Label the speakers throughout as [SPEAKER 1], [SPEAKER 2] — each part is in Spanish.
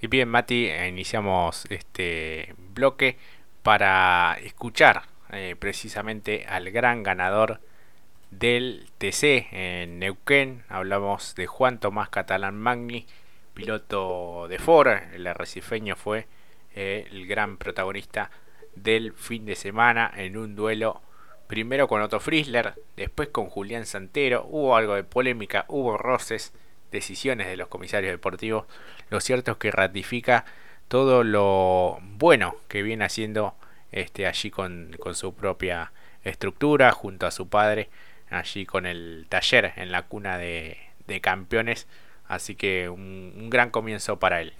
[SPEAKER 1] Y bien, Mati, iniciamos este bloque para escuchar eh, precisamente al gran ganador del TC en Neuquén. Hablamos de Juan Tomás Catalán Magni, piloto de Ford. El arrecifeño fue eh, el gran protagonista del fin de semana en un duelo primero con Otto Friesler, después con Julián Santero. Hubo algo de polémica, hubo roces decisiones de los comisarios deportivos, lo cierto es que ratifica todo lo bueno que viene haciendo este, allí con, su propia estructura, junto a su padre, allí con el taller en la cuna de, campeones. Así que un gran comienzo para él.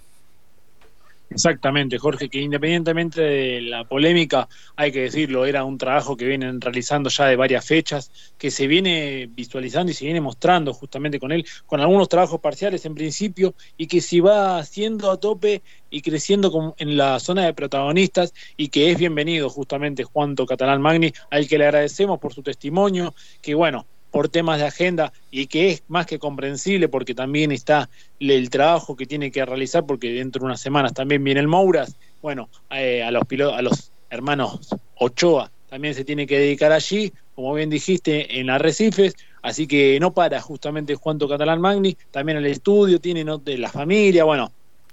[SPEAKER 2] Exactamente, Jorge, que independientemente de la polémica, hay que decirlo, era un trabajo que vienen realizando ya de varias fechas, que se viene visualizando y se viene mostrando justamente con él, con algunos trabajos parciales en principio, y que si va haciendo a tope y creciendo en la zona de protagonistas, y que es bienvenido justamente Juanto Catalán Magni, al que le agradecemos por su testimonio, que bueno, por temas de agenda y que es más que comprensible porque también está el trabajo que tiene que realizar porque dentro de unas semanas también viene el Mouras, bueno, eh, a los a los hermanos Ochoa también se tiene que dedicar allí, como bien dijiste, en Arrecifes, así que no para justamente Juanto Catalán Magni, también el estudio, tiene de la familia, bueno,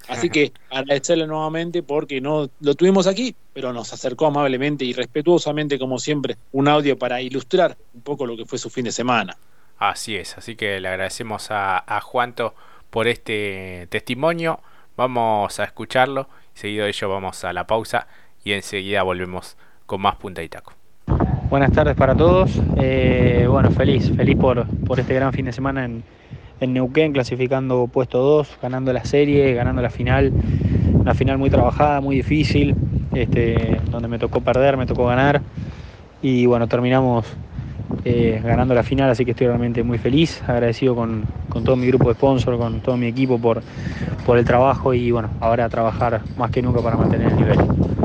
[SPEAKER 2] Así que agradecerle nuevamente porque no lo tuvimos aquí, pero nos acercó amablemente y respetuosamente, como siempre, un audio para ilustrar un poco lo que fue su fin de semana.
[SPEAKER 1] Así es, así que le agradecemos a, Juanto por este testimonio. Vamos a escucharlo, seguido de ello vamos a la pausa y enseguida volvemos con más punta y taco.
[SPEAKER 3] Buenas tardes para todos. Eh, bueno, feliz, feliz por, por este gran fin de semana en, en Neuquén clasificando puesto 2, ganando la serie, ganando la final, la final muy trabajada, muy difícil, este, donde me tocó perder, me tocó ganar y bueno, terminamos eh, ganando la final, así que estoy realmente muy feliz, agradecido con, todo mi grupo de sponsor, con todo mi equipo por, por el trabajo y bueno, ahora trabajar más que nunca para mantener el nivel.